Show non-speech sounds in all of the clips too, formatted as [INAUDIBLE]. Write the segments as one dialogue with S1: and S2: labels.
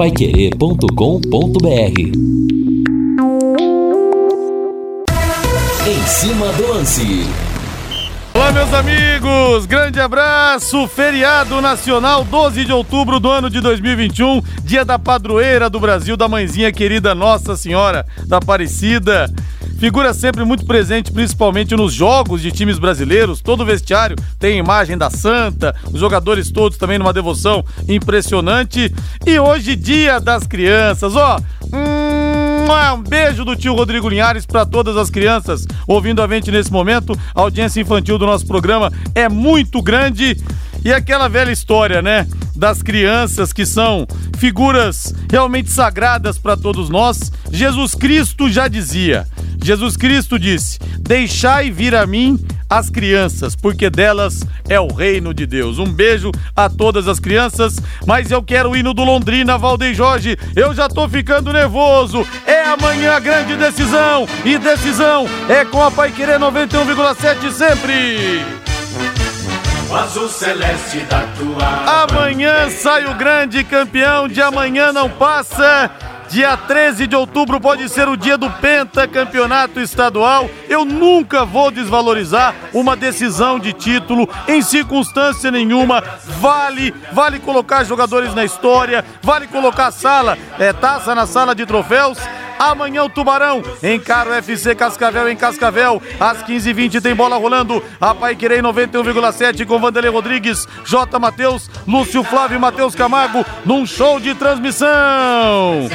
S1: paiquerê.com.br Em cima do lance.
S2: Olá, meus amigos! Grande abraço! Feriado Nacional, 12 de outubro do ano de 2021, dia da padroeira do Brasil, da mãezinha querida Nossa Senhora da Aparecida. Figura sempre muito presente, principalmente nos jogos de times brasileiros. Todo vestiário tem imagem da Santa, os jogadores todos também numa devoção impressionante. E hoje, dia das crianças, ó. Um beijo do tio Rodrigo Linhares para todas as crianças ouvindo a gente nesse momento. A audiência infantil do nosso programa é muito grande. E aquela velha história, né? Das crianças que são figuras realmente sagradas para todos nós. Jesus Cristo já dizia: Jesus Cristo disse: Deixai vir a mim as crianças, porque delas é o reino de Deus. Um beijo a todas as crianças, mas eu quero o hino do Londrina, Valdem Jorge. Eu já tô ficando nervoso. É amanhã a grande decisão, e decisão é com a Pai Querer 91,7 sempre.
S3: O azul celeste da tua.
S2: Amanhã sai o grande campeão de amanhã não passa. Dia 13 de outubro pode ser o dia do pentacampeonato estadual. Eu nunca vou desvalorizar uma decisão de título em circunstância nenhuma. Vale, vale colocar jogadores na história, vale colocar sala, é, taça na sala de troféus. Amanhã o Tubarão encara o FC Cascavel em Cascavel. Às 15h20 tem bola rolando. A Pai Querer 91,7 com Vanderlei Rodrigues, J. Matheus, Lúcio Flávio e Matheus Camargo num show de transmissão.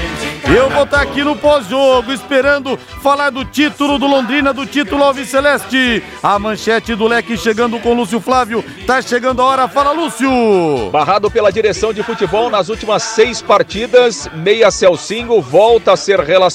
S2: Eu vou estar aqui no pós-jogo esperando falar do título do Londrina, do título Alves Celeste. A manchete do leque chegando com Lúcio Flávio. Tá chegando a hora. Fala, Lúcio!
S4: Barrado pela direção de futebol nas últimas seis partidas, Meia Celcinho volta a ser relacionado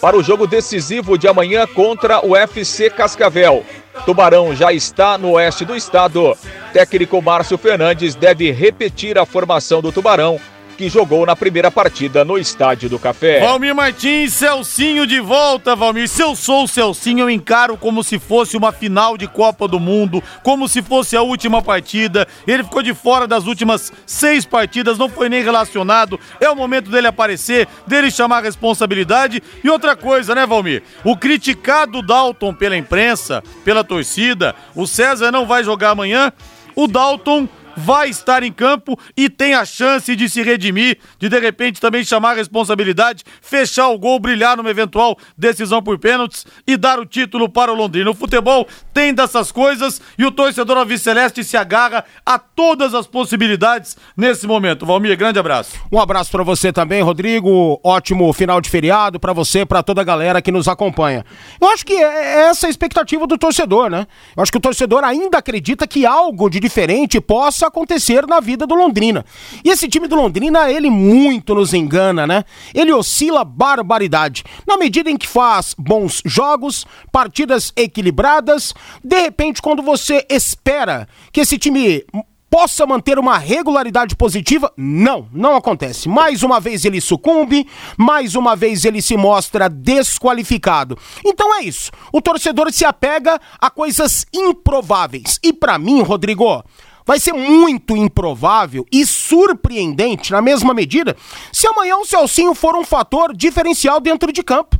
S4: para o jogo decisivo de amanhã contra o FC Cascavel. Tubarão já está no oeste do estado. Técnico Márcio Fernandes deve repetir a formação do Tubarão que jogou na primeira partida no Estádio do Café.
S2: Valmir Martins, Celcinho de volta, Valmir. Se eu sou o Celcinho, eu encaro como se fosse uma final de Copa do Mundo, como se fosse a última partida. Ele ficou de fora das últimas seis partidas, não foi nem relacionado. É o momento dele aparecer, dele chamar a responsabilidade. E outra coisa, né, Valmir? O criticado Dalton pela imprensa, pela torcida, o César não vai jogar amanhã. O Dalton vai estar em campo e tem a chance de se redimir, de de repente também chamar a responsabilidade, fechar o gol, brilhar numa eventual decisão por pênaltis e dar o título para o Londrina. O futebol tem dessas coisas e o torcedor Alves Celeste se agarra a todas as possibilidades nesse momento. Valmir, grande abraço.
S5: Um abraço para você também, Rodrigo. Ótimo final de feriado para você, para toda a galera que nos acompanha. Eu acho que é essa a expectativa do torcedor, né? Eu acho que o torcedor ainda acredita que algo de diferente possa acontecer na vida do Londrina. E esse time do Londrina, ele muito nos engana, né? Ele oscila barbaridade. Na medida em que faz bons jogos, partidas equilibradas, de repente, quando você espera que esse time possa manter uma regularidade positiva? Não, não acontece. Mais uma vez ele sucumbe, mais uma vez ele se mostra desqualificado. Então é isso. O torcedor se apega a coisas improváveis. E para mim, Rodrigo, vai ser muito improvável e surpreendente, na mesma medida, se amanhã o Celcinho for um fator diferencial dentro de campo.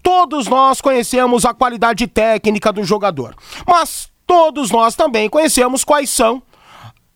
S5: Todos nós conhecemos a qualidade técnica do jogador, mas todos nós também conhecemos quais são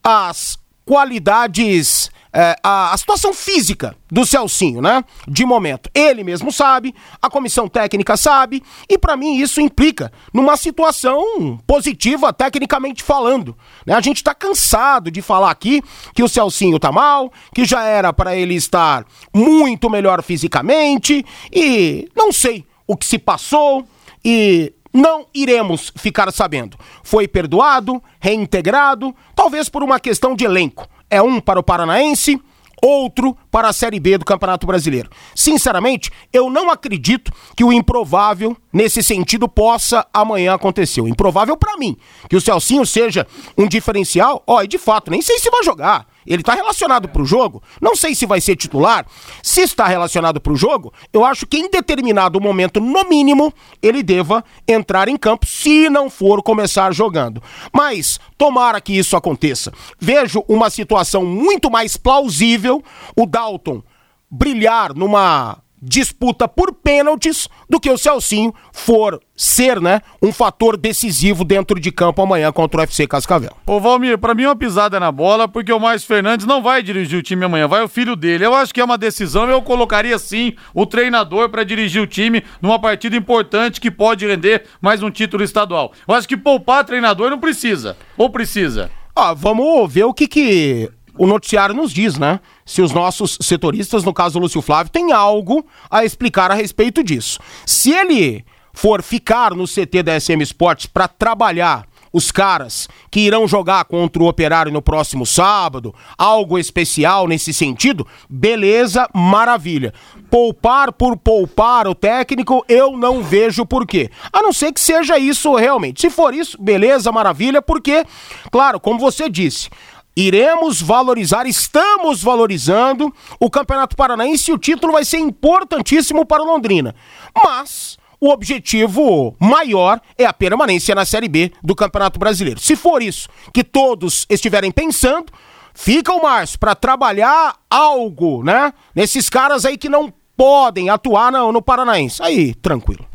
S5: as qualidades é, a, a, situação física do Celcinho, né? De momento. Ele mesmo sabe, a comissão técnica sabe, e para mim isso implica numa situação positiva, tecnicamente falando. Né? A gente tá cansado de falar aqui que o Celcinho tá mal, que já era para ele estar muito melhor fisicamente, e não sei o que se passou, e não iremos ficar sabendo. Foi perdoado, reintegrado, talvez por uma questão de elenco é um para o Paranaense, outro para a Série B do Campeonato Brasileiro. Sinceramente, eu não acredito que o improvável nesse sentido possa amanhã acontecer. O improvável para mim, que o Celcinho seja um diferencial, ó, e de fato, nem sei se vai jogar. Ele está relacionado para o jogo. Não sei se vai ser titular. Se está relacionado para o jogo, eu acho que em determinado momento, no mínimo, ele deva entrar em campo, se não for começar jogando. Mas tomara que isso aconteça. Vejo uma situação muito mais plausível o Dalton brilhar numa disputa por pênaltis do que o Celcinho for ser, né, um fator decisivo dentro de campo amanhã contra o UFC Cascavel.
S2: Ô Valmir, pra mim é uma pisada na bola, porque o Márcio Fernandes não vai dirigir o time amanhã, vai o filho dele. Eu acho que é uma decisão, eu colocaria sim o treinador para dirigir o time numa partida importante que pode render mais um título estadual. Eu acho que poupar treinador não precisa, ou precisa?
S5: Ah, vamos ver o que que o noticiário nos diz, né? Se os nossos setoristas, no caso do Lúcio Flávio, tem algo a explicar a respeito disso. Se ele for ficar no CT da SM Sports para trabalhar os caras que irão jogar contra o Operário no próximo sábado, algo especial nesse sentido, beleza, maravilha. Poupar por poupar o técnico, eu não vejo porquê. A não ser que seja isso realmente. Se for isso, beleza, maravilha, porque, claro, como você disse, Iremos valorizar, estamos valorizando o Campeonato Paranaense e o título vai ser importantíssimo para o Londrina. Mas o objetivo maior é a permanência na Série B do Campeonato Brasileiro. Se for isso que todos estiverem pensando, fica o Márcio para trabalhar algo, né? Nesses caras aí que não podem atuar no, no Paranaense. Aí, tranquilo.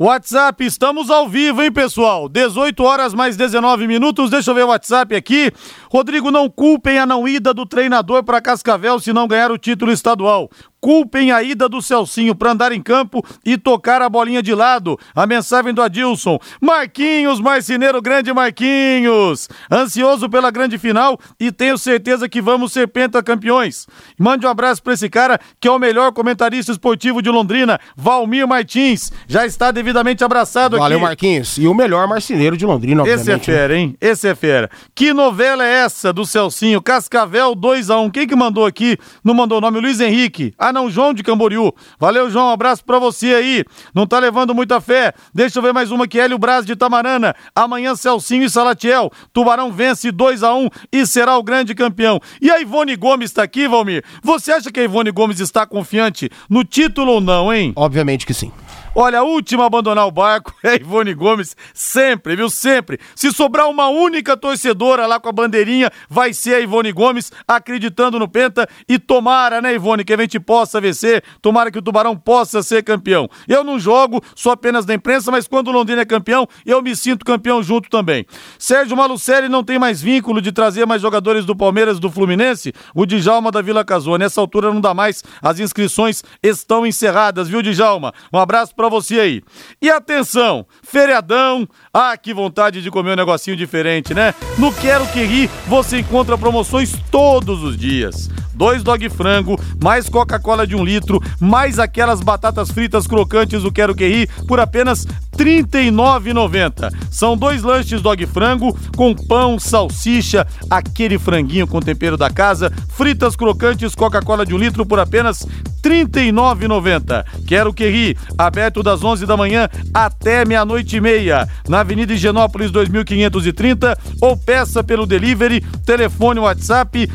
S2: WhatsApp, estamos ao vivo, hein, pessoal? 18 horas mais 19 minutos. Deixa eu ver o WhatsApp aqui. Rodrigo, não culpem a não ida do treinador para Cascavel se não ganhar o título estadual culpem a ida do Celcinho para andar em campo e tocar a bolinha de lado. A mensagem do Adilson. Marquinhos, marceneiro grande Marquinhos. Ansioso pela grande final e tenho certeza que vamos ser pentacampeões. Mande um abraço para esse cara que é o melhor comentarista esportivo de Londrina, Valmir Martins. Já está devidamente abraçado
S5: Valeu,
S2: aqui.
S5: Valeu, Marquinhos. E o melhor marceneiro de Londrina.
S2: Esse é né? fera, hein? Esse é fera. Que novela é essa do Celcinho? Cascavel 2x1. Um. Quem que mandou aqui? Não mandou o nome? Luiz Henrique. Ah, não, João de Camboriú. Valeu, João, um abraço pra você aí. Não tá levando muita fé. Deixa eu ver mais uma aqui, Hélio Braz de Tamarana. Amanhã, Celcinho e Salatiel. Tubarão vence 2 a 1 e será o grande campeão. E a Ivone Gomes tá aqui, Valmir? Você acha que a Ivone Gomes está confiante no título ou não, hein?
S5: Obviamente que sim.
S2: Olha, a última a abandonar o barco [LAUGHS] é a Ivone Gomes, sempre, viu? Sempre. Se sobrar uma única torcedora lá com a bandeirinha, vai ser a Ivone Gomes, acreditando no Penta. E tomara, né, Ivone, que a gente possa vencer, tomara que o Tubarão possa ser campeão. Eu não jogo, sou apenas da imprensa, mas quando o Londrina é campeão, eu me sinto campeão junto também. Sérgio Malucelli não tem mais vínculo de trazer mais jogadores do Palmeiras do Fluminense? O Djalma da Vila Casou. Nessa altura não dá mais, as inscrições estão encerradas, viu, Djalma? Um abraço para você aí. E atenção, feriadão. Ah, que vontade de comer um negocinho diferente, né? No Quero Que Ri você encontra promoções todos os dias. Dois dog frango, mais Coca-Cola de um litro, mais aquelas batatas fritas crocantes do Quero Que Ri por apenas R$ 39,90. São dois lanches dog frango com pão, salsicha, aquele franguinho com tempero da casa, fritas crocantes, Coca-Cola de um litro por apenas R$ 39,90. Quero Que aberto das 11 da manhã até meia-noite e meia, na Avenida Higienópolis 2530 ou peça pelo delivery, telefone WhatsApp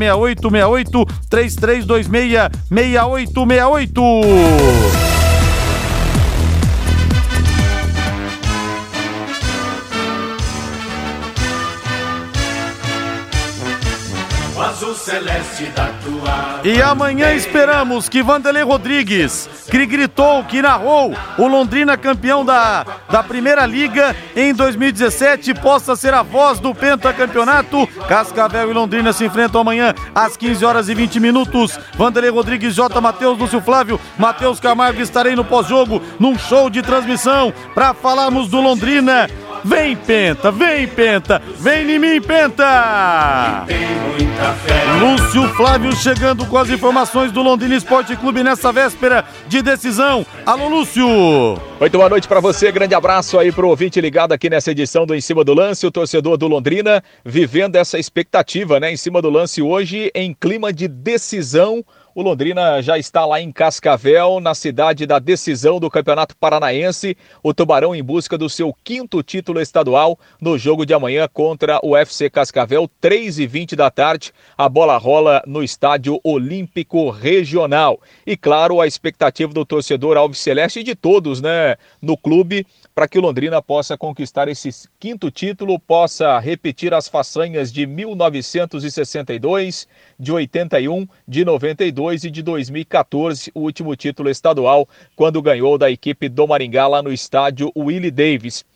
S2: 33266868, 33266868. celeste da tua. E amanhã esperamos que Vanderlei Rodrigues, que gritou, que narrou o Londrina campeão da, da Primeira Liga em 2017, possa ser a voz do pentacampeonato. Cascavel e Londrina se enfrentam amanhã às 15 horas e 20 minutos. Vanderlei Rodrigues, J. Matheus, Lúcio Flávio, Matheus Camargo estarei no pós-jogo, num show de transmissão, para falarmos do Londrina Vem, Penta, vem, Penta, vem em mim, Penta! Lúcio Flávio chegando com as informações do Londrina Esporte Clube nessa véspera de decisão. Alô, Lúcio!
S4: Muito boa noite para você, grande abraço aí pro ouvinte ligado aqui nessa edição do Em Cima do Lance, o torcedor do Londrina vivendo essa expectativa, né? Em cima do lance hoje, em clima de decisão o Londrina já está lá em Cascavel, na cidade da decisão do Campeonato Paranaense. O Tubarão em busca do seu quinto título estadual no jogo de amanhã contra o FC Cascavel, 3 e 20 da tarde. A bola rola no Estádio Olímpico Regional. E claro, a expectativa do torcedor Alves Celeste e de todos, né, no clube para que Londrina possa conquistar esse quinto título, possa repetir as façanhas de 1962, de 81, de 92 e de 2014, o último título estadual, quando ganhou da equipe do Maringá lá no estádio Willie Davis.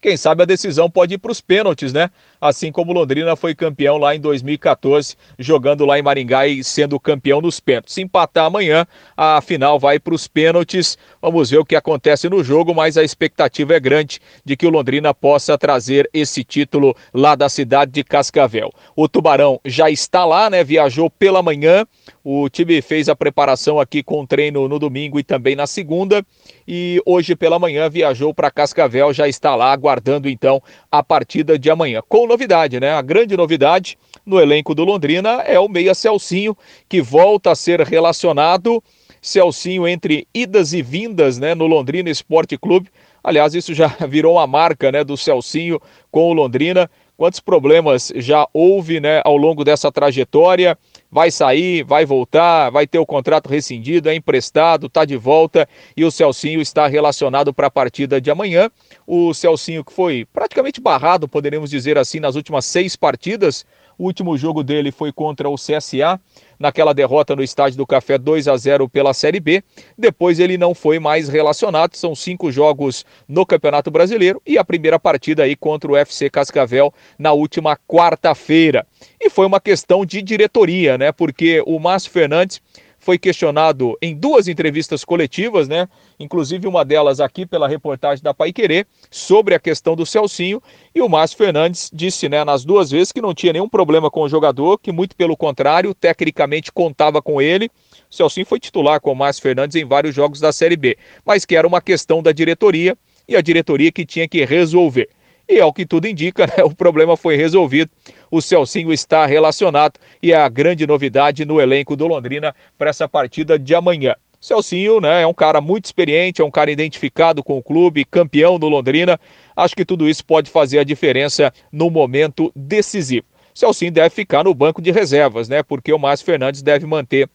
S4: Quem sabe a decisão pode ir para os pênaltis, né? Assim como Londrina foi campeão lá em 2014, jogando lá em Maringá e sendo campeão nos pênaltis. Se empatar amanhã, a final vai para os pênaltis. Vamos ver o que acontece no jogo, mas a expectativa é grande de que o Londrina possa trazer esse título lá da cidade de Cascavel. O Tubarão já está lá, né? Viajou pela manhã. O time fez a preparação aqui com treino no domingo e também na segunda. E hoje pela manhã viajou para Cascavel, já está lá aguardando então a partida de amanhã. Com novidade, né? A grande novidade no elenco do Londrina é o Meia Celcinho, que volta a ser relacionado. Celcinho entre idas e vindas, né, no Londrina Esporte Clube. Aliás, isso já [LAUGHS] virou uma marca, né, do Celcinho com o Londrina. Quantos problemas já houve, né, ao longo dessa trajetória? Vai sair, vai voltar, vai ter o contrato rescindido, é emprestado, está de volta e o Celcinho está relacionado para a partida de amanhã. O Celcinho que foi praticamente barrado, poderíamos dizer assim, nas últimas seis partidas. O último jogo dele foi contra o CSA, naquela derrota no Estádio do Café 2 a 0 pela Série B. Depois ele não foi mais relacionado. São cinco jogos no Campeonato Brasileiro e a primeira partida aí contra o FC Cascavel na última quarta-feira. E foi uma questão de diretoria, né? Porque o Márcio Fernandes foi questionado em duas entrevistas coletivas, né? Inclusive uma delas aqui pela reportagem da Pai Querer, sobre a questão do Celcinho. E o Márcio Fernandes disse, né, nas duas vezes que não tinha nenhum problema com o jogador, que muito pelo contrário, tecnicamente contava com ele. O Celcinho foi titular com o Márcio Fernandes em vários jogos da Série B, mas que era uma questão da diretoria e a diretoria que tinha que resolver. E ao que tudo indica, [LAUGHS] né, o problema foi resolvido. O Celcinho está relacionado e é a grande novidade no elenco do Londrina para essa partida de amanhã. Celcinho, né, é um cara muito experiente, é um cara identificado com o clube, campeão do Londrina. Acho que tudo isso pode fazer a diferença no momento decisivo. Celcinho deve ficar no banco de reservas, né? Porque o Márcio Fernandes deve manter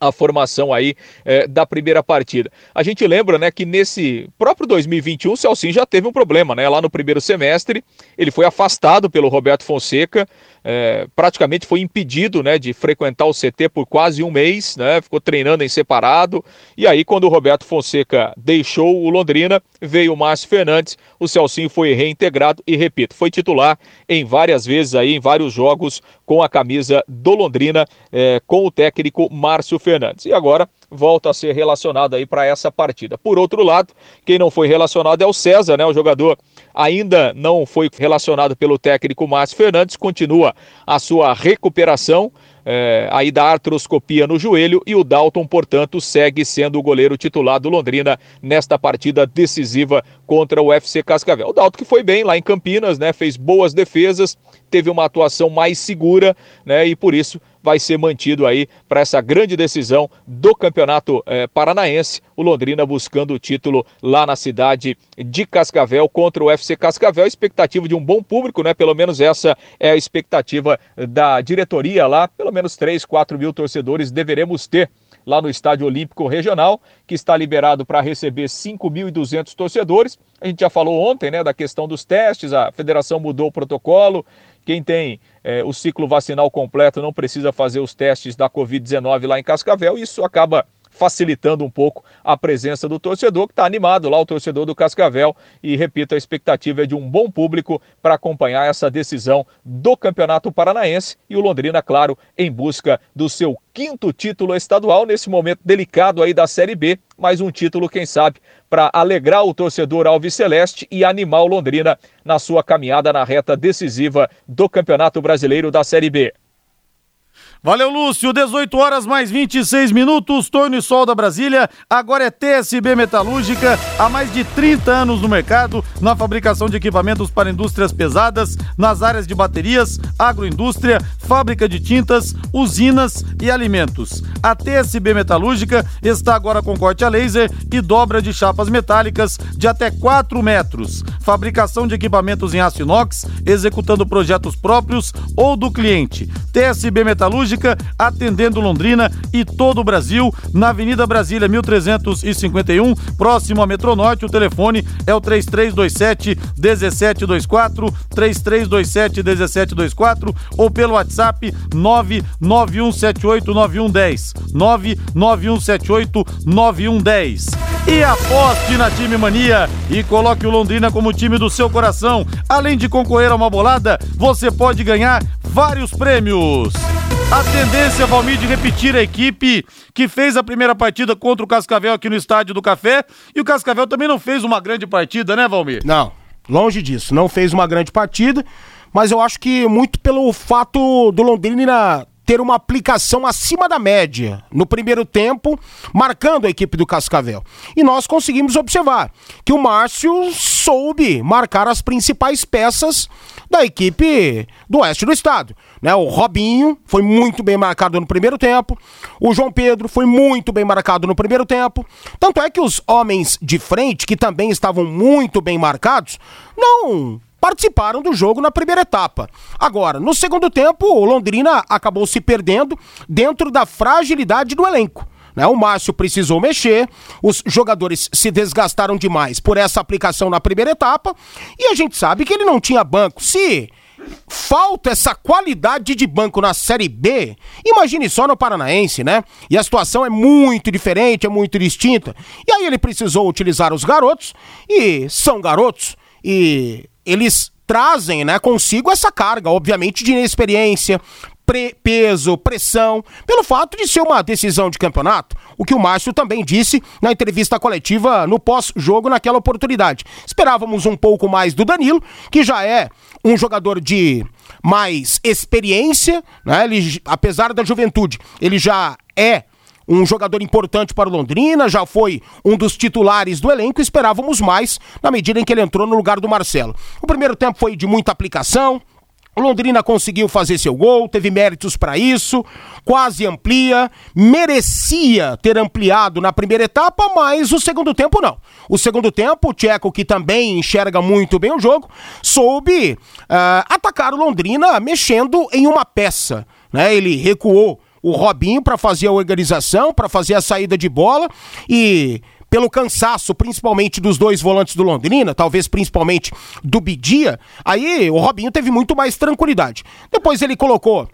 S4: a formação aí é, da primeira partida. A gente lembra, né, que nesse próprio 2021 o Celcinho já teve um problema, né? Lá no primeiro semestre, ele foi afastado pelo Roberto Fonseca, é, praticamente foi impedido, né, de frequentar o CT por quase um mês, né? Ficou treinando em separado. E aí, quando o Roberto Fonseca deixou o Londrina, veio o Márcio Fernandes, o Celcinho foi reintegrado e repito, foi titular em várias vezes aí, em vários jogos com a camisa do Londrina, é, com o técnico Márcio Fernandes. E agora volta a ser relacionado aí para essa partida. Por outro lado, quem não foi relacionado é o César, né? O jogador ainda não foi relacionado pelo técnico Márcio Fernandes, continua a sua recuperação é, aí da artroscopia no joelho e o Dalton, portanto, segue sendo o goleiro titular do Londrina nesta partida decisiva contra o FC Cascavel. O Dalton que foi bem lá em Campinas, né? Fez boas defesas, teve uma atuação mais segura, né? E por isso vai ser mantido aí para essa grande decisão do Campeonato eh, Paranaense. O Londrina buscando o título lá na cidade de Cascavel contra o FC Cascavel. Expectativa de um bom público, né? Pelo menos essa é a expectativa da diretoria lá. Pelo menos 3, 4 mil torcedores deveremos ter lá no Estádio Olímpico Regional, que está liberado para receber 5.200 torcedores. A gente já falou ontem né, da questão dos testes, a federação mudou o protocolo. Quem tem é, o ciclo vacinal completo não precisa fazer os testes da Covid-19 lá em Cascavel. Isso acaba facilitando um pouco a presença do torcedor, que está animado lá, o torcedor do Cascavel. E repito, a expectativa é de um bom público para acompanhar essa decisão do Campeonato Paranaense e o Londrina, claro, em busca do seu quinto título estadual nesse momento delicado aí da Série B, mais um título, quem sabe, para alegrar o torcedor Alves Celeste e animar o Londrina na sua caminhada na reta decisiva do Campeonato Brasileiro da Série B.
S2: Valeu, Lúcio. 18 horas mais 26 minutos. Torno e Sol da Brasília. Agora é TSB Metalúrgica. Há mais de 30 anos no mercado, na fabricação de equipamentos para indústrias pesadas, nas áreas de baterias, agroindústria, fábrica de tintas, usinas e alimentos. A TSB Metalúrgica está agora com corte a laser e dobra de chapas metálicas de até 4 metros. Fabricação de equipamentos em aço inox, executando projetos próprios ou do cliente. TSB Metalúrgica cirúrgica, atendendo Londrina e todo o Brasil, na Avenida Brasília 1351, próximo à Metronorte. O telefone é o 3327 1724, 3327 1724 ou pelo WhatsApp 99178 9110. 99178 9110. E aposte na Time Mania e coloque o Londrina como time do seu coração. Além de concorrer a uma bolada, você pode ganhar vários prêmios. A tendência, Valmir, de repetir a equipe que fez a primeira partida contra o Cascavel aqui no Estádio do Café. E o Cascavel também não fez uma grande partida, né, Valmir?
S5: Não, longe disso. Não fez uma grande partida, mas eu acho que muito pelo fato do Londrina ter uma aplicação acima da média no primeiro tempo, marcando a equipe do Cascavel. E nós conseguimos observar que o Márcio soube marcar as principais peças da equipe do oeste do estado. Né? O Robinho foi muito bem marcado no primeiro tempo, o João Pedro foi muito bem marcado no primeiro tempo. Tanto é que os homens de frente, que também estavam muito bem marcados, não participaram do jogo na primeira etapa. Agora, no segundo tempo, o Londrina acabou se perdendo dentro da fragilidade do elenco. Né? O Márcio precisou mexer, os jogadores se desgastaram demais por essa aplicação na primeira etapa e a gente sabe que ele não tinha banco. Se falta essa qualidade de banco na Série B, imagine só no Paranaense, né? E a situação é muito diferente, é muito distinta. E aí ele precisou utilizar os garotos, e são garotos, e eles trazem né, consigo essa carga, obviamente, de inexperiência, pre peso, pressão, pelo fato de ser uma decisão de campeonato, o que o Márcio também disse na entrevista coletiva no pós-jogo naquela oportunidade. Esperávamos um pouco mais do Danilo, que já é um jogador de mais experiência, né? Ele, apesar da juventude, ele já é um jogador importante para o Londrina, já foi um dos titulares do elenco, esperávamos mais na medida em que ele entrou no lugar do Marcelo. O primeiro tempo foi de muita aplicação, Londrina conseguiu fazer seu gol, teve méritos para isso, quase amplia, merecia ter ampliado na primeira etapa, mas o segundo tempo não. O segundo tempo, o Tcheco, que também enxerga muito bem o jogo, soube uh, atacar o Londrina mexendo em uma peça. Né? Ele recuou o Robinho para fazer a organização, para fazer a saída de bola e pelo cansaço, principalmente dos dois volantes do Londrina, talvez principalmente do Bidia, aí o Robinho teve muito mais tranquilidade. Depois ele colocou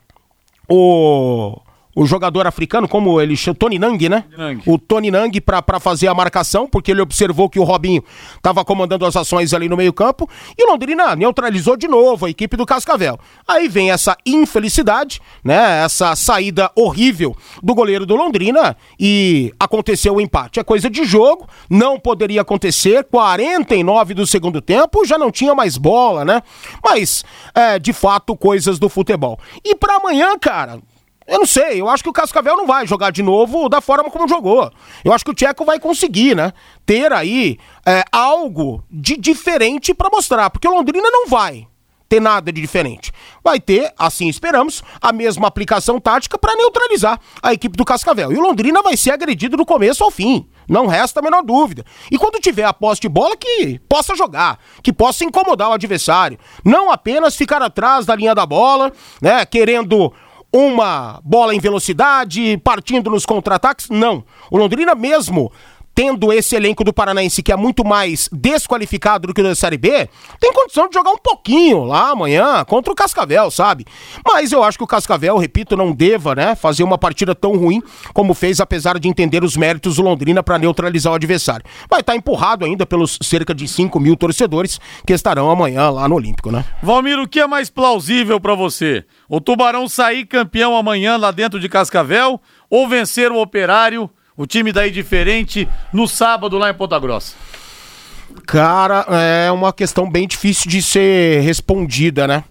S5: o o jogador africano, como ele chama, Tony Nang, né? Nang. O Tony Nang para fazer a marcação, porque ele observou que o Robinho estava comandando as ações ali no meio-campo, e o Londrina neutralizou de novo a equipe do Cascavel. Aí vem essa infelicidade, né? Essa saída horrível do goleiro do Londrina e aconteceu o empate. É coisa de jogo, não poderia acontecer. 49 do segundo tempo, já não tinha mais bola, né? Mas, é, de fato, coisas do futebol. E para amanhã, cara, eu não sei, eu acho que o Cascavel não vai jogar de novo da forma como jogou. Eu acho que o Tcheco vai conseguir, né? Ter aí é, algo de diferente para mostrar, porque o Londrina não vai ter nada de diferente. Vai ter, assim esperamos, a mesma aplicação tática para neutralizar a equipe do Cascavel. E o Londrina vai ser agredido do começo ao fim. Não resta a menor dúvida. E quando tiver a posse de bola, que possa jogar, que possa incomodar o adversário. Não apenas ficar atrás da linha da bola, né? Querendo uma bola em velocidade, partindo nos contra-ataques. Não. O Londrina mesmo tendo esse elenco do Paranaense que é muito mais desqualificado do que o da Série B, tem condição de jogar um pouquinho lá amanhã contra o Cascavel, sabe? Mas eu acho que o Cascavel, repito, não deva, né, fazer uma partida tão ruim como fez, apesar de entender os méritos do Londrina para neutralizar o adversário. Vai estar tá empurrado ainda pelos cerca de 5 mil torcedores que estarão amanhã lá no Olímpico, né?
S2: Valmir, o que é mais plausível para você? O Tubarão sair campeão amanhã lá dentro de Cascavel ou vencer o Operário? O time daí diferente no sábado lá em Ponta Grossa.
S5: Cara, é uma questão bem difícil de ser respondida, né?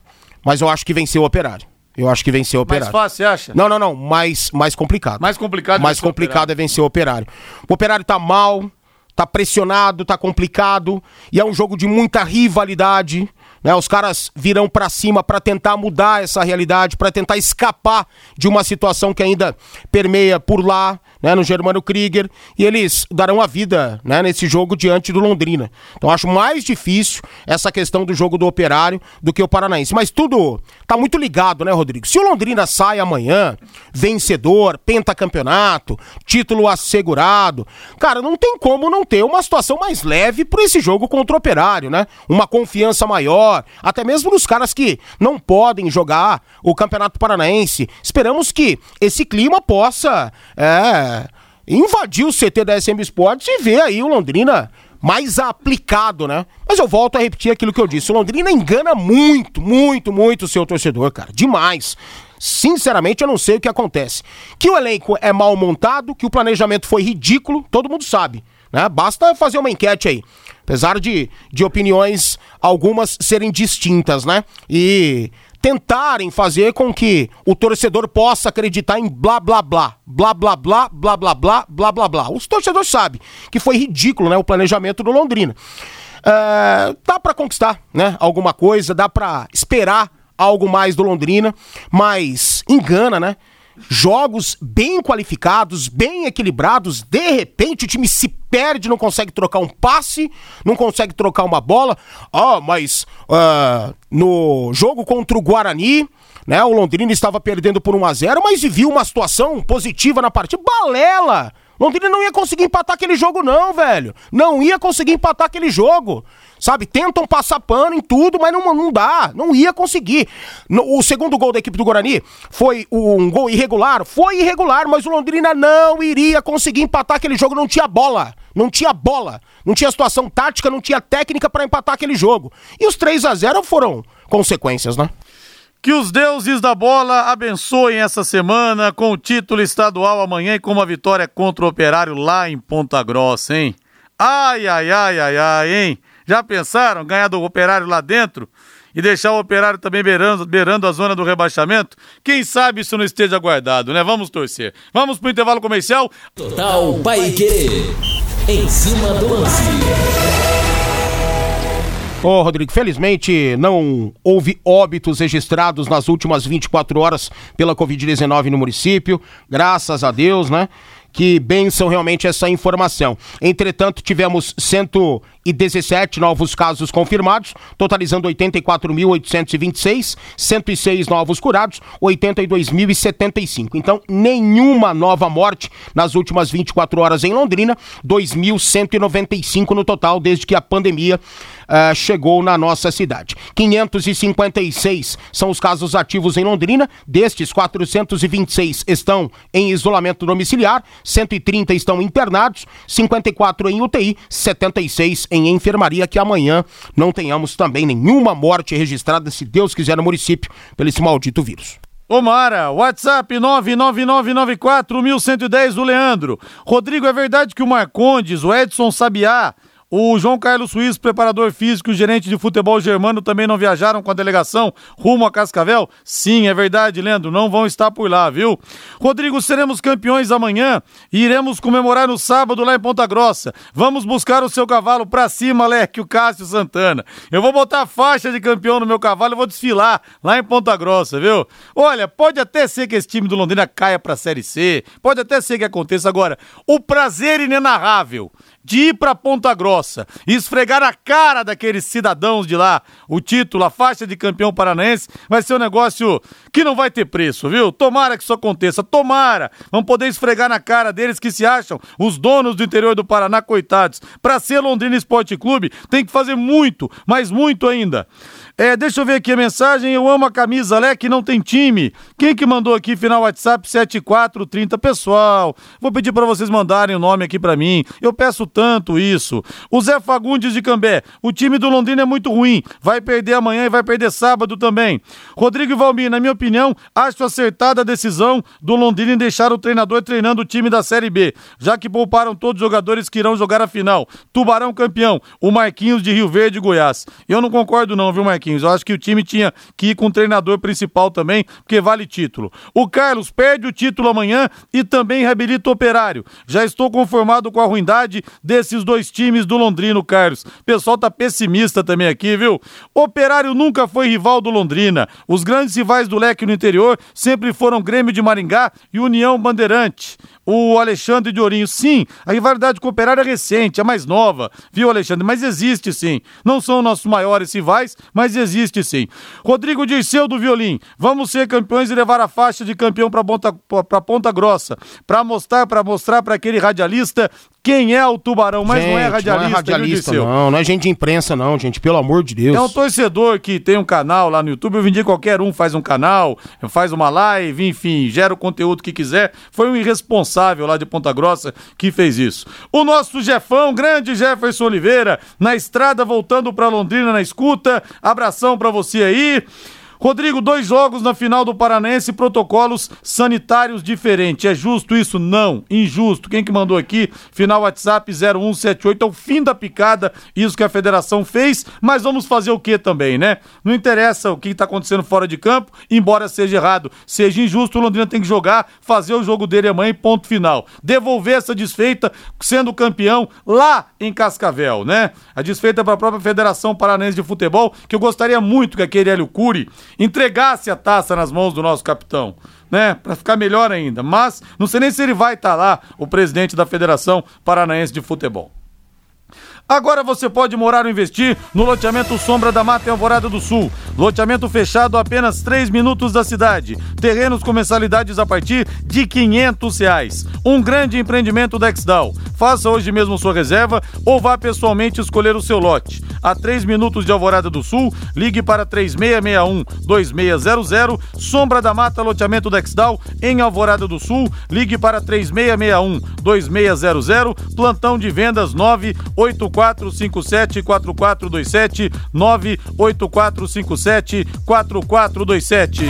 S5: Mas eu acho que venceu o Operário. Eu acho que venceu o Operário.
S2: Mais fácil, você acha?
S5: Não, não, não. Mais, mais complicado.
S2: Mais complicado.
S5: Mais complicado é vencer o Operário. O Operário tá mal, tá pressionado, tá complicado. E é um jogo de muita rivalidade. Né? Os caras virão para cima para tentar mudar essa realidade, para tentar escapar de uma situação que ainda permeia por lá. Né, no Germano Krieger, e eles darão a vida né, nesse jogo diante do Londrina. Então acho mais difícil essa questão do jogo do Operário do que o Paranaense. Mas tudo tá muito ligado, né, Rodrigo? Se o Londrina sai amanhã, vencedor, pentacampeonato, título assegurado, cara, não tem como não ter uma situação mais leve por esse jogo contra o Operário, né? Uma confiança maior, até mesmo nos caras que não podem jogar o Campeonato Paranaense. Esperamos que esse clima possa é, invadir o CT da SM Sports e ver aí o Londrina mais aplicado, né? Mas eu volto a repetir aquilo que eu disse. O Londrina engana muito, muito, muito o seu torcedor, cara. Demais. Sinceramente, eu não sei o que acontece. Que o elenco é mal montado, que o planejamento foi ridículo, todo mundo sabe. Né? Basta fazer uma enquete aí. Apesar de, de opiniões, algumas serem distintas, né? E tentarem fazer com que o torcedor possa acreditar em blá blá blá, blá blá blá, blá blá blá, blá blá blá. Os torcedores sabem que foi ridículo, né, o planejamento do Londrina. É, dá para conquistar, né, alguma coisa, dá para esperar algo mais do Londrina, mas engana, né? Jogos bem qualificados, bem equilibrados, de repente o time se perde, não consegue trocar um passe, não consegue trocar uma bola. Ó, oh, mas uh, no jogo contra o Guarani, né, o Londrina estava perdendo por 1 a 0 mas viu uma situação positiva na partida. Balela! Londrina não ia conseguir empatar aquele jogo, não, velho. Não ia conseguir empatar aquele jogo. Sabe? Tentam passar pano em tudo, mas não, não dá. Não ia conseguir. No, o segundo gol da equipe do Guarani foi um gol irregular? Foi irregular, mas o Londrina não iria conseguir empatar aquele jogo. Não tinha bola. Não tinha bola. Não tinha situação tática, não tinha técnica para empatar aquele jogo. E os 3 a 0 foram consequências, né?
S2: Que os deuses da bola abençoem essa semana com o título estadual amanhã e com uma vitória contra o Operário lá em Ponta Grossa, hein? Ai, ai, ai, ai, ai, hein? Já pensaram ganhar do Operário lá dentro e deixar o Operário também beirando, beirando a zona do rebaixamento? Quem sabe isso não esteja guardado, né? Vamos torcer. Vamos pro intervalo comercial.
S1: Total Paique. Em cima do lance.
S5: Ô, Rodrigo, felizmente não houve óbitos registrados nas últimas 24 horas pela Covid-19 no município. Graças a Deus, né? Que benção realmente essa informação. Entretanto, tivemos 117 novos casos confirmados, totalizando 84.826, 106 novos curados, 82.075. Então, nenhuma nova morte nas últimas 24 horas em Londrina, 2.195 no total desde que a pandemia uh, chegou na nossa cidade. 556 são os casos ativos em Londrina, destes 426 estão em isolamento domiciliar, 130 estão internados, 54 em UTI, 76 em enfermaria, que amanhã não tenhamos também nenhuma morte registrada, se Deus quiser, no município, pelo esse maldito vírus.
S2: Omara, WhatsApp 99994110 do Leandro. Rodrigo, é verdade que o Marcondes, o Edson Sabiá, o João Carlos Suíço, preparador físico e gerente de futebol germano, também não viajaram com a delegação rumo a Cascavel? Sim, é verdade, Leandro, não vão estar por lá, viu? Rodrigo, seremos campeões amanhã e iremos comemorar no sábado lá em Ponta Grossa. Vamos buscar o seu cavalo pra cima, Leque, o Cássio Santana. Eu vou botar a faixa de campeão no meu cavalo e vou desfilar lá em Ponta Grossa, viu? Olha, pode até ser que esse time do Londrina caia pra Série C, pode até ser que aconteça agora. O prazer inenarrável de ir para Ponta Grossa e esfregar a cara daqueles cidadãos de lá, o título, a faixa de campeão paranaense, vai ser um negócio que não vai ter preço, viu? Tomara que isso aconteça, tomara! Vamos poder esfregar na cara deles que se acham os donos do interior do Paraná, coitados. Para ser Londrina Esporte Clube, tem que fazer muito, mas muito ainda. É, deixa eu ver aqui a mensagem. Eu amo a camisa Leque, não tem time. Quem que mandou aqui, final WhatsApp 7430? Pessoal, vou pedir para vocês mandarem o nome aqui para mim. Eu peço tanto isso. O Zé Fagundes de Cambé. O time do Londrina é muito ruim. Vai perder amanhã e vai perder sábado também. Rodrigo Valmir, na minha opinião, acho acertada a decisão do Londrina em deixar o treinador treinando o time da Série B, já que pouparam todos os jogadores que irão jogar a final. Tubarão campeão, o Marquinhos de Rio Verde Goiás. Eu não concordo não, viu, Marquinhos? Marquinhos. Eu acho que o time tinha que ir com o treinador principal também, porque vale título. O Carlos perde o título amanhã e também reabilita o operário. Já estou conformado com a ruindade desses dois times do Londrino, Carlos. O pessoal tá pessimista também aqui, viu? Operário nunca foi rival do Londrina. Os grandes rivais do leque no interior sempre foram Grêmio de Maringá e União Bandeirante o Alexandre de Ourinho. Sim, a rivalidade com o Operário é recente, é mais nova, viu, Alexandre? Mas existe sim. Não são nossos maiores rivais, mas existe sim. Rodrigo Dirceu do Violim. Vamos ser campeões e levar a faixa de campeão para Ponta, Ponta Grossa. Para mostrar para mostrar para aquele radialista quem é o Tubarão, mas gente, não é radialista. Não é radialista,
S5: não, não é gente de imprensa, não, gente, pelo amor de Deus.
S2: É um torcedor que tem um canal lá no YouTube, eu vendi qualquer um, faz um canal, faz uma live, enfim, gera o conteúdo que quiser. Foi um irresponsável lá de Ponta Grossa que fez isso. O nosso Jefão, grande Jefferson Oliveira, na estrada voltando para Londrina na escuta. Abração para você aí. Rodrigo, dois jogos na final do Paranense, protocolos sanitários diferentes. É justo isso? Não. Injusto. Quem que mandou aqui? Final WhatsApp 0178. É o fim da picada, isso que a federação fez, mas vamos fazer o que também, né? Não interessa o que está acontecendo fora de campo, embora seja errado, seja injusto, o Londrina tem que jogar, fazer o jogo dele amanhã e ponto final. Devolver essa desfeita sendo campeão lá em Cascavel, né? A desfeita para a própria Federação Paranense de Futebol, que eu gostaria muito que aquele Hélio Cury entregasse a taça nas mãos do nosso capitão, né? Para ficar melhor ainda. Mas não sei nem se ele vai estar tá lá, o presidente da Federação Paranaense de Futebol. Agora você pode morar ou investir no loteamento Sombra da Mata em Alvorada do Sul. Loteamento fechado a apenas 3 minutos da cidade. Terrenos com mensalidades a partir de 500 reais. Um grande empreendimento da Exdal. Faça hoje mesmo sua reserva ou vá pessoalmente escolher o seu lote. A 3 minutos de Alvorada do Sul, ligue para 3661-2600. Sombra da Mata, loteamento da Exdal em Alvorada do Sul. Ligue para 3661-2600. Plantão de vendas 984 98457 4427 98457 4427.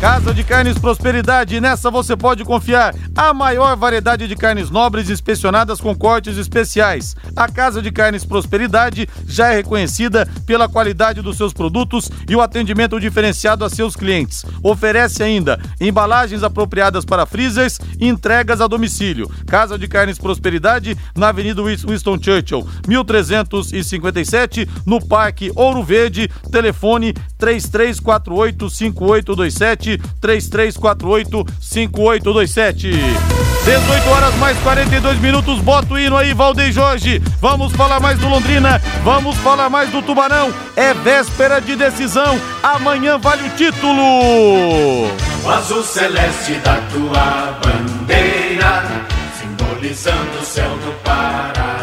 S2: Casa de Carnes Prosperidade, nessa você pode confiar. A maior variedade de carnes nobres inspecionadas com cortes especiais. A Casa de Carnes Prosperidade já é reconhecida pela qualidade dos seus produtos e o atendimento diferenciado a seus clientes. Oferece ainda embalagens apropriadas para freezers e entregas a domicílio. Casa de Carnes Prosperidade, na Avenida Winston Churchill, 1357, no Parque Ouro Verde. Telefone 3348 5827 3348 5827. 18 horas mais 42 minutos, bota o hino aí, Valdeir Jorge. Vamos falar mais do Londrina, vamos falar mais do Tubarão. É véspera de decisão, amanhã vale o título.
S3: O azul celeste da tua bandeira, simbolizando o céu do Pará.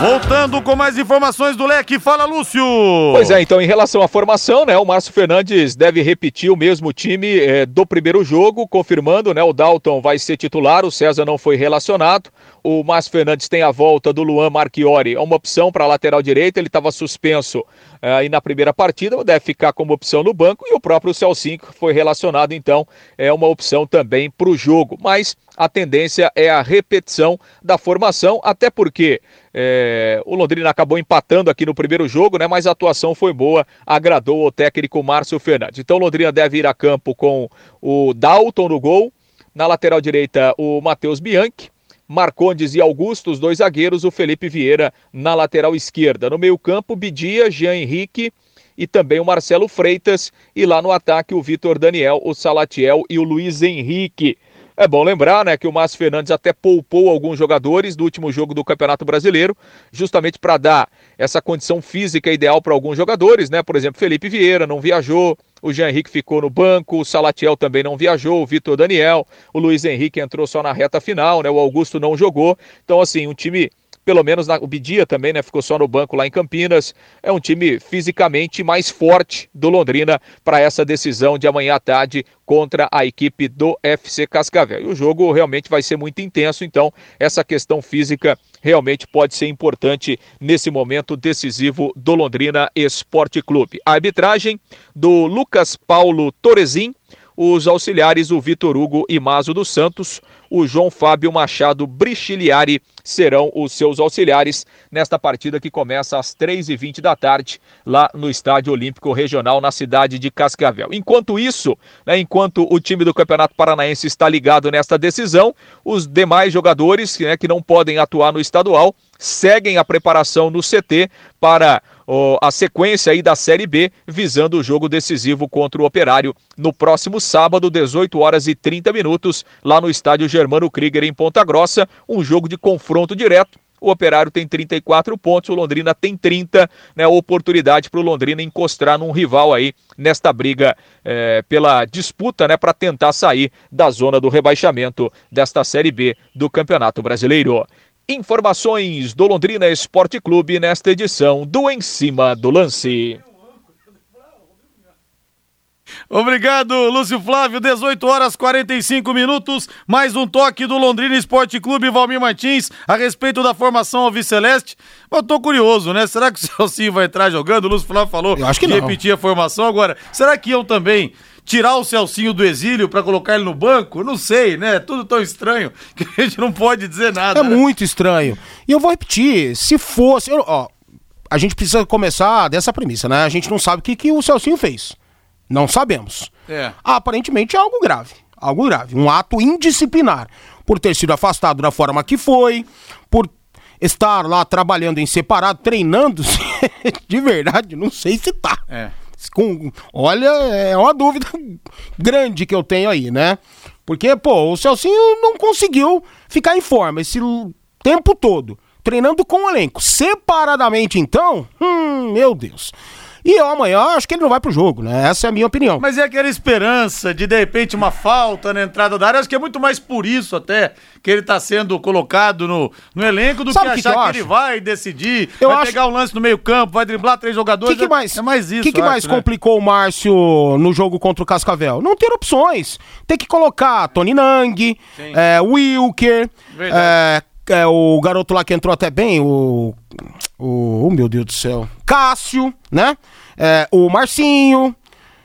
S2: Voltando com mais informações do leque, fala Lúcio!
S4: Pois é, então em relação à formação, né, o Márcio Fernandes deve repetir o mesmo time é, do primeiro jogo, confirmando, né, o Dalton vai ser titular, o César não foi relacionado, o Márcio Fernandes tem a volta do Luan Marchiori, é uma opção para lateral direita, ele estava suspenso é, aí na primeira partida, deve ficar como opção no banco, e o próprio Celcinho foi relacionado, então é uma opção também para o jogo, mas a tendência é a repetição da formação, até porque é, o Londrina acabou empatando aqui no primeiro jogo, né? Mas a atuação foi boa, agradou o técnico Márcio Fernandes. Então o Londrina deve ir a campo com o Dalton no gol, na lateral direita o Matheus Bianchi, Marcondes e Augusto, os dois zagueiros, o Felipe Vieira na lateral esquerda. No meio-campo, Bidia, Jean Henrique e também o Marcelo Freitas. E lá no ataque, o Vitor Daniel, o Salatiel e o Luiz Henrique. É bom lembrar, né, que o Márcio Fernandes até poupou alguns jogadores do último jogo do Campeonato Brasileiro, justamente para dar essa condição física ideal para alguns jogadores, né? Por exemplo, Felipe Vieira não viajou, o Jean Henrique ficou no banco, o Salatiel também não viajou, o Vitor Daniel, o Luiz Henrique entrou só na reta final, né? O Augusto não jogou. Então, assim, um time pelo menos na, o Bidia também, né? Ficou só no banco lá em Campinas. É um time fisicamente mais forte do Londrina para essa decisão de amanhã à tarde contra a equipe do FC Cascavel. E o jogo realmente vai ser muito intenso, então essa questão física realmente pode ser importante nesse momento decisivo do Londrina Esporte Clube. A arbitragem do Lucas Paulo Torezin os auxiliares, o Vitor Hugo e Mazo dos Santos, o João Fábio Machado Brichiliari serão os seus auxiliares nesta partida que começa às 3h20 da tarde lá no Estádio Olímpico Regional na cidade de Cascavel. Enquanto isso, né, enquanto o time do Campeonato Paranaense está ligado nesta decisão, os demais jogadores né, que não podem atuar no estadual seguem a preparação no CT para a sequência aí da Série B, visando o jogo decisivo contra o Operário no próximo sábado, 18 horas e 30 minutos, lá no estádio Germano Krieger em Ponta Grossa, um jogo de confronto direto. O Operário tem 34 pontos, o Londrina tem 30, né? Oportunidade para o Londrina encostar num rival aí nesta briga é, pela disputa, né? Para tentar sair da zona do rebaixamento desta Série B do Campeonato Brasileiro. Informações do Londrina Esporte Clube nesta edição do Em Cima do Lance.
S2: Obrigado, Lúcio Flávio. 18 horas 45 minutos. Mais um toque do Londrina Esporte Clube, Valmir Martins, a respeito da formação Alviceleste. Eu tô curioso, né? Será que o Celcinho vai entrar jogando? O Lúcio Flávio falou
S5: eu acho que, que
S2: repetir a formação. Agora, será que eu também tirar o Celcinho do exílio para colocar ele no banco? Não sei, né? Tudo tão estranho [LAUGHS] que a gente não pode dizer nada.
S5: É
S2: né?
S5: muito estranho. E eu vou repetir, se fosse, ó, a gente precisa começar dessa premissa, né? A gente não sabe o que, que o Celcinho fez. Não sabemos.
S2: É.
S5: Aparentemente é algo grave. Algo grave. Um ato indisciplinar. Por ter sido afastado da forma que foi, por estar lá trabalhando em separado, treinando. [LAUGHS] de verdade, não sei se tá.
S2: É.
S5: Com, olha, é uma dúvida [LAUGHS] grande que eu tenho aí, né? Porque, pô, o Celcinho não conseguiu ficar em forma esse tempo todo, treinando com o elenco. Separadamente, então, hum, meu Deus. E eu amanhã acho que ele não vai pro jogo, né? Essa é a minha opinião.
S2: Mas é aquela esperança de, de repente, uma falta na entrada da área. Acho que é muito mais por isso até que ele tá sendo colocado no, no elenco do
S5: Sabe
S2: que
S5: que
S2: achar
S5: que
S2: que, ele vai decidir,
S5: Eu
S2: vai
S5: acho-
S2: pegar um lance no meio campo, vai driblar três
S5: O
S2: jogadores.
S5: que, que mais,
S2: É mais isso,
S5: que, que
S2: eu
S5: mais
S2: acho, né?
S5: complicou o Márcio no jogo contra o Cascavel? Não ter opções. Tem que colocar Tony Nang, é, Wilker, é, é, o garoto lá que entrou até bem, o. O. oh, meu Deus do céu. Cássio, né? É, o Marcinho.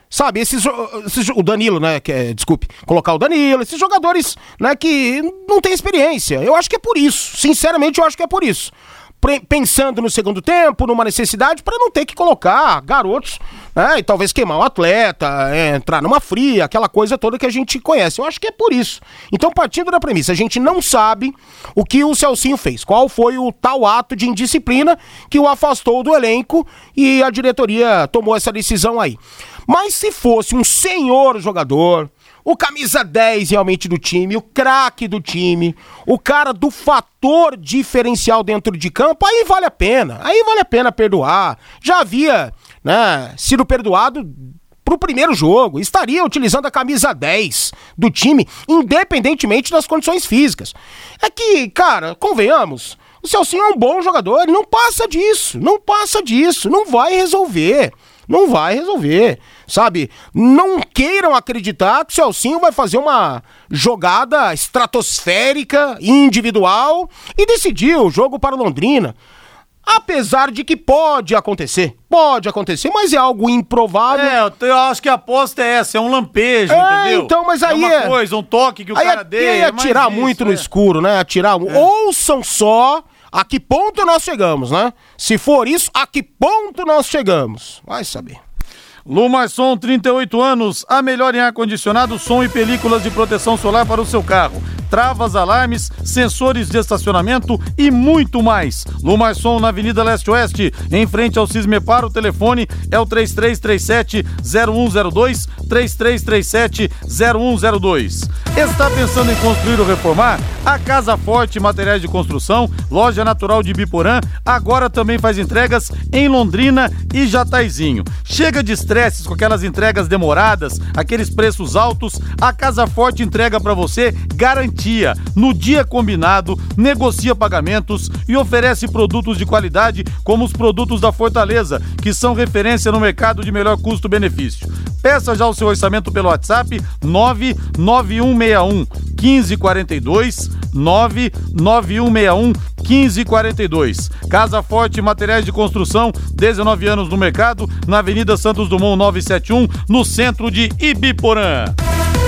S5: Sabe, esses, esses o Danilo, né? Que é, desculpe, colocar o Danilo, esses jogadores, né, que não têm experiência. Eu acho que é por isso. Sinceramente, eu acho que é por isso. Pensando no segundo tempo, numa necessidade, para não ter que colocar garotos, né? E talvez queimar o atleta, é, entrar numa fria, aquela coisa toda que a gente conhece. Eu acho que é por isso. Então, partindo da premissa, a gente não sabe o que o Celcinho fez, qual foi o tal ato de indisciplina que o afastou do elenco e a diretoria tomou essa decisão aí. Mas se fosse um senhor jogador, o camisa 10 realmente do time, o craque do time, o cara do fator diferencial dentro de campo, aí vale a pena. Aí vale a pena perdoar. Já havia, né, sido perdoado pro primeiro jogo, estaria utilizando a camisa 10 do time, independentemente das condições físicas. É que, cara, convenhamos, o Celcinho é um bom jogador, ele não passa disso, não passa disso, não vai resolver. Não vai resolver, sabe? Não queiram acreditar que o Celcinho vai fazer uma jogada estratosférica, individual e decidir o jogo para o Londrina. Apesar de que pode acontecer, pode acontecer, mas é algo improvável.
S2: É, eu, acho que a aposta é essa, é um lampejo,
S5: É,
S2: entendeu?
S5: então, mas aí
S2: é uma
S5: é-
S2: coisa, um toque que o
S5: Aí
S2: cara
S5: é,
S2: dê.
S5: é
S2: é
S5: atirar
S2: isso,
S5: muito
S2: é.
S5: no escuro, né? Atirar. Ouçam só a que ponto nós chegamos, né? Se for isso, a que ponto nós chegamos? Vai saber.
S2: Lumarson, 38 anos, a melhor em ar-condicionado, som e películas de proteção solar para o seu carro. Travas, alarmes, sensores de estacionamento e muito mais. Lumarson na Avenida Leste-Oeste, em frente ao Cismepar. O telefone é o 3337-0102, 3337-0102. Está pensando em construir ou reformar? A Casa Forte Materiais de Construção, loja natural de Biporã, agora também faz entregas em Londrina e Jataizinho. Chega de estresses com aquelas entregas demoradas, aqueles preços altos. A Casa Forte entrega para você garantia. No dia combinado, negocia pagamentos e oferece produtos de qualidade como os produtos da Fortaleza, que são referência no mercado de melhor custo-benefício. Peça já o seu orçamento pelo WhatsApp 99161 1542 99161 1542. Casa Forte Materiais de Construção, 19 anos no mercado, na Avenida Santos Dumont 971, no centro de Ibiporã.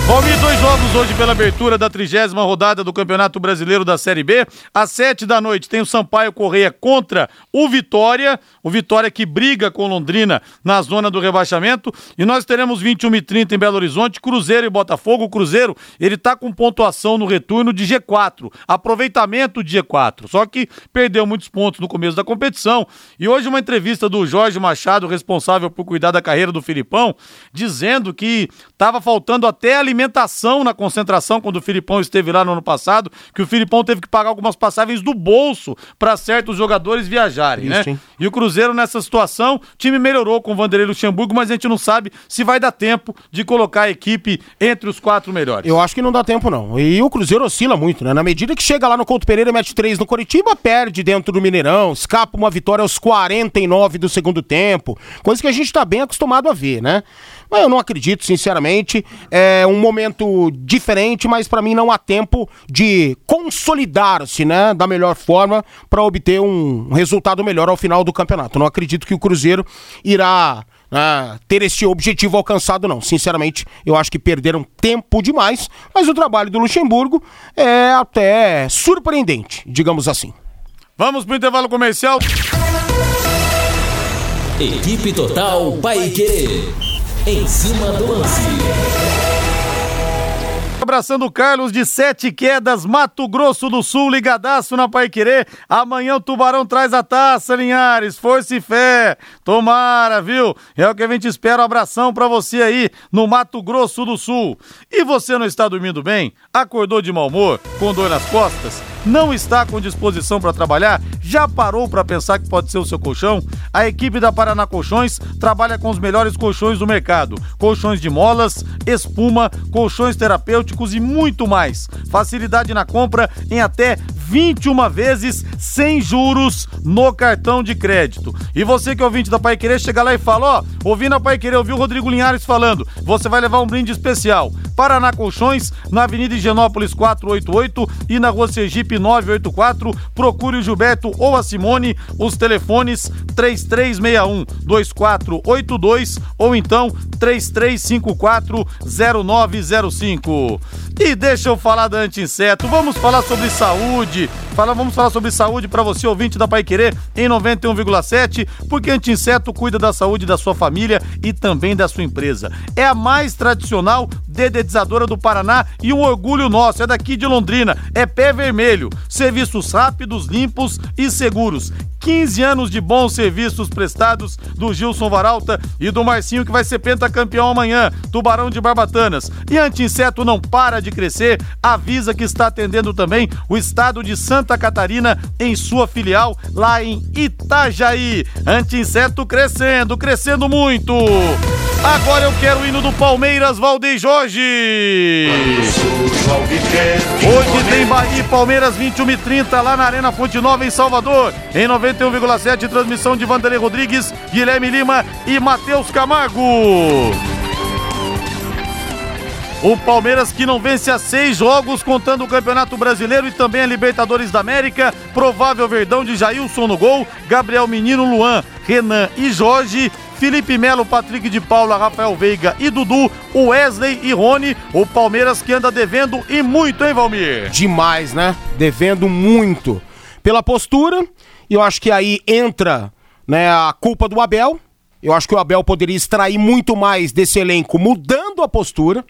S2: Valmir, dois jogos hoje pela abertura da trigésima rodada do Campeonato Brasileiro da Série B. Às sete da noite tem o Sampaio Correia contra o Vitória. O Vitória que briga com Londrina na zona do rebaixamento. E nós teremos 21 e 30 em Belo Horizonte, Cruzeiro e Botafogo. O Cruzeiro, ele tá com pontuação no retorno de G4. Aproveitamento de G4. Só que perdeu muitos pontos no começo da competição. E hoje uma entrevista do Jorge Machado, responsável por cuidar da carreira do Filipão, dizendo que tava faltando até alimentação alimentação na concentração quando o Filipão esteve lá no ano passado, que o Filipão teve que pagar algumas passagens do bolso para certos jogadores viajarem, Isso, né? Hein? E o Cruzeiro nessa situação, o time melhorou com o Vanderlei Luxemburgo, mas a gente não sabe se vai dar tempo de colocar a equipe entre os quatro melhores.
S5: Eu acho que não dá tempo não. E o Cruzeiro oscila muito, né? Na medida que chega lá no Couto Pereira, mete três no Coritiba, perde dentro do Mineirão, escapa uma vitória aos 49 do segundo tempo, coisa que a gente tá bem acostumado a ver, né? Mas eu não acredito, sinceramente. É um momento diferente, mas para mim não há tempo de consolidar-se, né, da melhor forma para obter um resultado melhor ao final do campeonato. Não acredito que o Cruzeiro irá ah, ter este objetivo alcançado, não. Sinceramente, eu acho que perderam tempo demais, mas o trabalho do Luxemburgo é até surpreendente, digamos assim.
S2: Vamos para o intervalo comercial.
S1: Equipe Total Paique. Em cima do lance.
S2: Abraçando o Carlos de Sete Quedas, Mato Grosso do Sul, ligadaço na Pai Querer. Amanhã o Tubarão traz a taça, Linhares. Força e fé. Tomara, viu? É o que a gente espera. Um abração pra você aí no Mato Grosso do Sul. E você não está dormindo bem? Acordou de mau humor? Com dor nas costas? Não está com disposição para trabalhar, já parou para pensar que pode ser o seu colchão? A equipe da Paraná Colchões trabalha com os melhores colchões do mercado: colchões de molas, espuma, colchões terapêuticos e muito mais. Facilidade na compra em até 21 vezes sem juros no cartão de crédito. E você que é ouvinte da Pai Querer, chega lá e fala: ó, ouvindo a Pai Querer, ouviu o Rodrigo Linhares falando, você vai levar um brinde especial. Paraná Colchões, na Avenida Higienópolis 488 e na Rua Sergipe 984. Procure o Gilberto ou a Simone. Os telefones 3361 2482 ou então 3354 0905. E deixa eu falar da anti-inseto. Vamos falar sobre saúde. Fala, vamos falar sobre saúde para você, ouvinte da Pai Querer, em 91,7, porque anti-inseto cuida da saúde da sua família e também da sua empresa. É a mais tradicional dedetizadora do Paraná e um orgulho nosso, é daqui de Londrina, é pé vermelho. Serviços rápidos, limpos e seguros. 15 anos de bons serviços prestados do Gilson Varalta e do Marcinho que vai ser pentacampeão amanhã, Tubarão de Barbatanas. E anti-inseto não para de crescer, avisa que está atendendo também o estado de Santa Catarina em sua filial lá em Itajaí. Anti-inseto crescendo, crescendo muito. Agora eu quero o hino do Palmeiras, Valdeir Jorge. Hoje tem Bahia e Palmeiras 21 e 30 lá na Arena Fonte Nova em Salvador. Em 91,7 transmissão de Vanderlei Rodrigues, Guilherme Lima e Matheus Camargo. O Palmeiras que não vence há seis jogos, contando o Campeonato Brasileiro e também a Libertadores da América. Provável verdão de Jailson no gol, Gabriel Menino, Luan, Renan e Jorge. Felipe Melo, Patrick de Paula, Rafael Veiga e Dudu, Wesley e Rony. O Palmeiras que anda devendo e muito, hein, Valmir?
S5: Demais, né? Devendo muito. Pela postura, e eu acho que aí entra né, a culpa do Abel. Eu acho que o Abel poderia extrair muito mais desse elenco mudando a postura.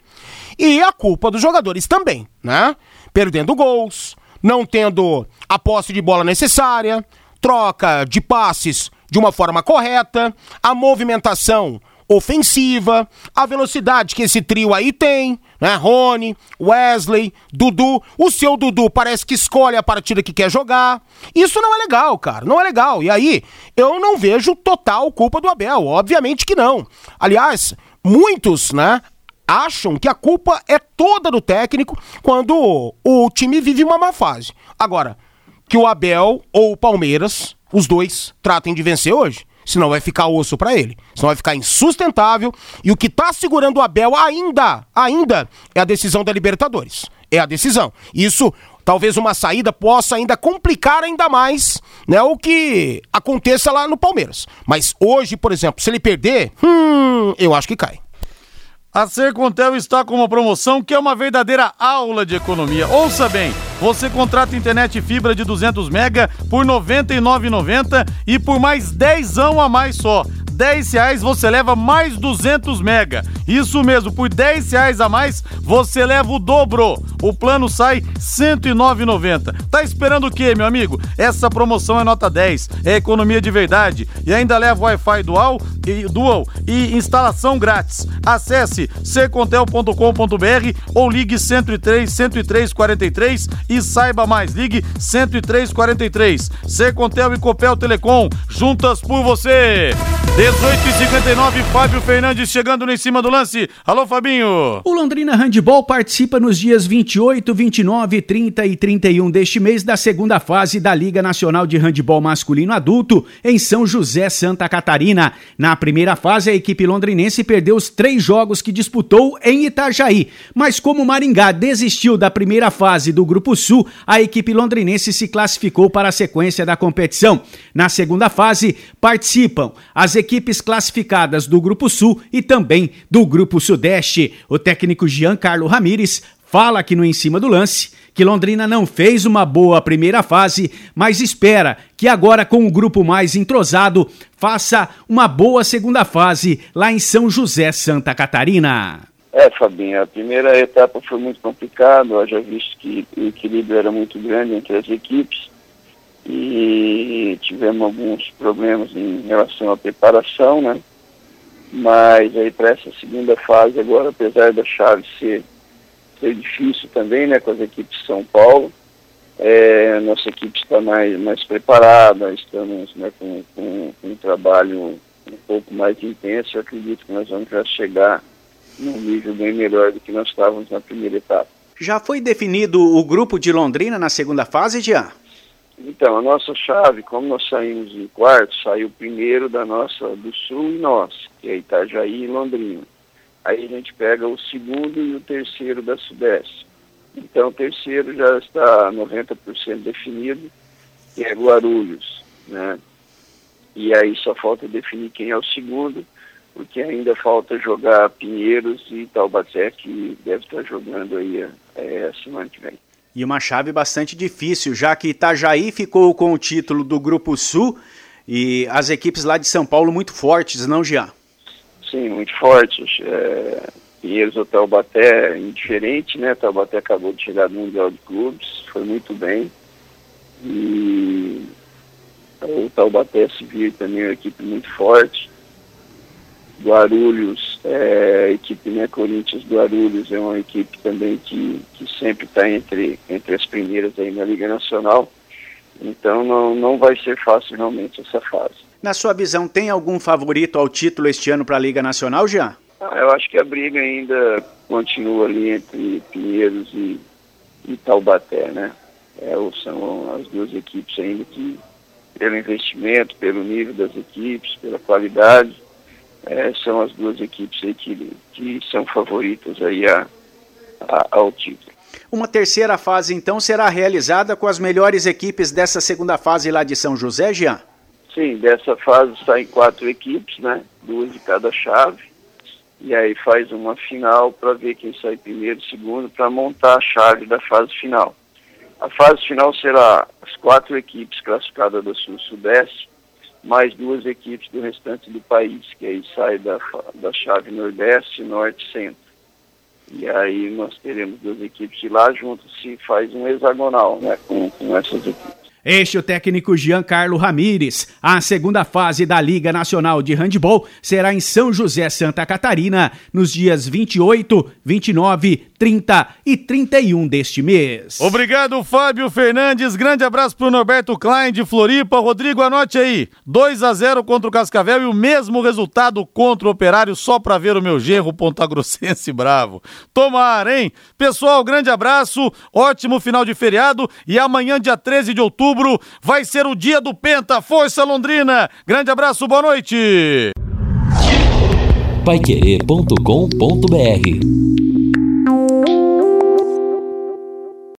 S5: E a culpa dos jogadores também, né? Perdendo gols, não tendo a posse de bola necessária, troca de passes de uma forma correta, a movimentação ofensiva, a velocidade que esse trio aí tem, né? Rony, Wesley, Dudu. O seu Dudu parece que escolhe a partida que quer jogar. Isso não é legal, cara. Não é legal. E aí, eu não vejo total culpa do Abel. Obviamente que não. Aliás, muitos, né? Acham que a culpa é toda do técnico quando o time vive uma má fase. Agora, que o Abel ou o Palmeiras os dois tratem de vencer hoje. Senão vai ficar osso para ele. Senão vai ficar insustentável. E o que tá segurando o Abel ainda, ainda, é a decisão da Libertadores. É a decisão. Isso, talvez uma saída possa ainda complicar ainda mais né, o que aconteça lá no Palmeiras. Mas hoje, por exemplo, se ele perder, hum, eu acho que cai.
S2: A Sercontel está com uma promoção que é uma verdadeira aula de economia. Ouça bem, você contrata internet fibra de 200 mega por R$ 99,90 e por mais 10 a mais só. 10 reais você leva mais 200 mega. Isso mesmo, por 10 reais a mais você leva o dobro. O plano sai R$ 109,90. Tá esperando o quê, meu amigo? Essa promoção é nota 10, é economia de verdade e ainda leva Wi-Fi dual e, dual e instalação grátis. Acesse secontel.com.br ou ligue 103 103 43 e saiba mais. Ligue 103 43. Secontel e Copel Telecom, juntas por você. 18h59, Fábio Fernandes chegando no em cima do lance. Alô, Fabinho.
S6: O Londrina Handball participa nos dias 28, 29, 30 e 31 deste mês da segunda fase da Liga Nacional de Handball Masculino Adulto em São José, Santa Catarina. Na primeira fase, a equipe londrinense perdeu os três jogos que disputou em Itajaí. Mas como Maringá desistiu da primeira fase do Grupo Sul, a equipe londrinense se classificou para a sequência da competição. Na segunda fase, participam as equipes equipes classificadas do Grupo Sul e também do Grupo Sudeste. O técnico Giancarlo Ramires fala aqui no Em Cima do Lance que Londrina não fez uma boa primeira fase, mas espera que agora, com o grupo mais entrosado, faça uma boa segunda fase lá em São José, Santa Catarina.
S7: É, Fabinho, a primeira etapa foi muito complicada, já visto que o equilíbrio era muito grande entre as equipes e tivemos alguns problemas em relação à preparação, né? Mas aí para essa segunda fase agora, apesar da chave ser, ser difícil também, né, com as equipes de São Paulo, é, nossa equipe está mais, mais preparada, estamos né, com, com, com um trabalho um pouco mais intenso, eu acredito que nós vamos já chegar num nível bem melhor do que nós estávamos na primeira etapa.
S6: Já foi definido o grupo de Londrina na segunda fase, Jean?
S7: Então, a nossa chave, como nós saímos em quarto, saiu primeiro da nossa, do sul e nós, que é Itajaí e Londrina. Aí a gente pega o segundo e o terceiro da Sudeste. Então, o terceiro já está 90% definido, que é Guarulhos, né? E aí só falta definir quem é o segundo, porque ainda falta jogar Pinheiros e Taubaté, que deve estar jogando aí é, semana que vem.
S6: E uma chave bastante difícil, já que Itajaí ficou com o título do Grupo Sul e as equipes lá de São Paulo muito fortes, não, Jean?
S7: Sim, muito fortes. É, Pinheiros ou Taubaté indiferente, né? Taubaté acabou de chegar no Mundial de Clubes, foi muito bem. E o Taubaté se vir também uma equipe muito forte. Guarulhos, é, equipe né, Corinthians Guarulhos é uma equipe também que, que sempre está entre, entre as primeiras aí na Liga Nacional. Então não, não vai ser fácil realmente essa fase.
S6: Na sua visão, tem algum favorito ao título este ano para a Liga Nacional, Jean?
S7: Ah, eu acho que a briga ainda continua ali entre Pinheiros e, e Taubaté, né? É, são as duas equipes ainda que, pelo investimento, pelo nível das equipes, pela qualidade, é, são as duas equipes que, que são favoritas aí a, a, ao título.
S6: Uma terceira fase, então, será realizada com as melhores equipes dessa segunda fase lá de São José, Jean?
S7: Sim, dessa fase saem quatro equipes, né? Duas de cada chave. E aí faz uma final para ver quem sai primeiro e segundo para montar a chave da fase final. A fase final será as quatro equipes classificadas do Sul-Sudeste mais duas equipes do restante do país, que aí sai da, da chave Nordeste, Norte e Centro. E aí nós teremos duas equipes de lá juntos se faz um hexagonal né, com, com essas equipes.
S6: Este é o técnico Giancarlo Ramires. A segunda fase da Liga Nacional de Handball será em São José, Santa Catarina, nos dias 28, 29, 30 e 31 deste mês.
S2: Obrigado, Fábio Fernandes. Grande abraço pro Norberto Klein de Floripa. Rodrigo, anote aí. 2 a 0 contra o Cascavel e o mesmo resultado contra o Operário, só para ver o meu gerro pontagrossense bravo. Tomara, hein? Pessoal, grande abraço, ótimo final de feriado e amanhã, dia 13 de outubro, vai ser o dia do Penta. Força Londrina. Grande abraço, boa noite.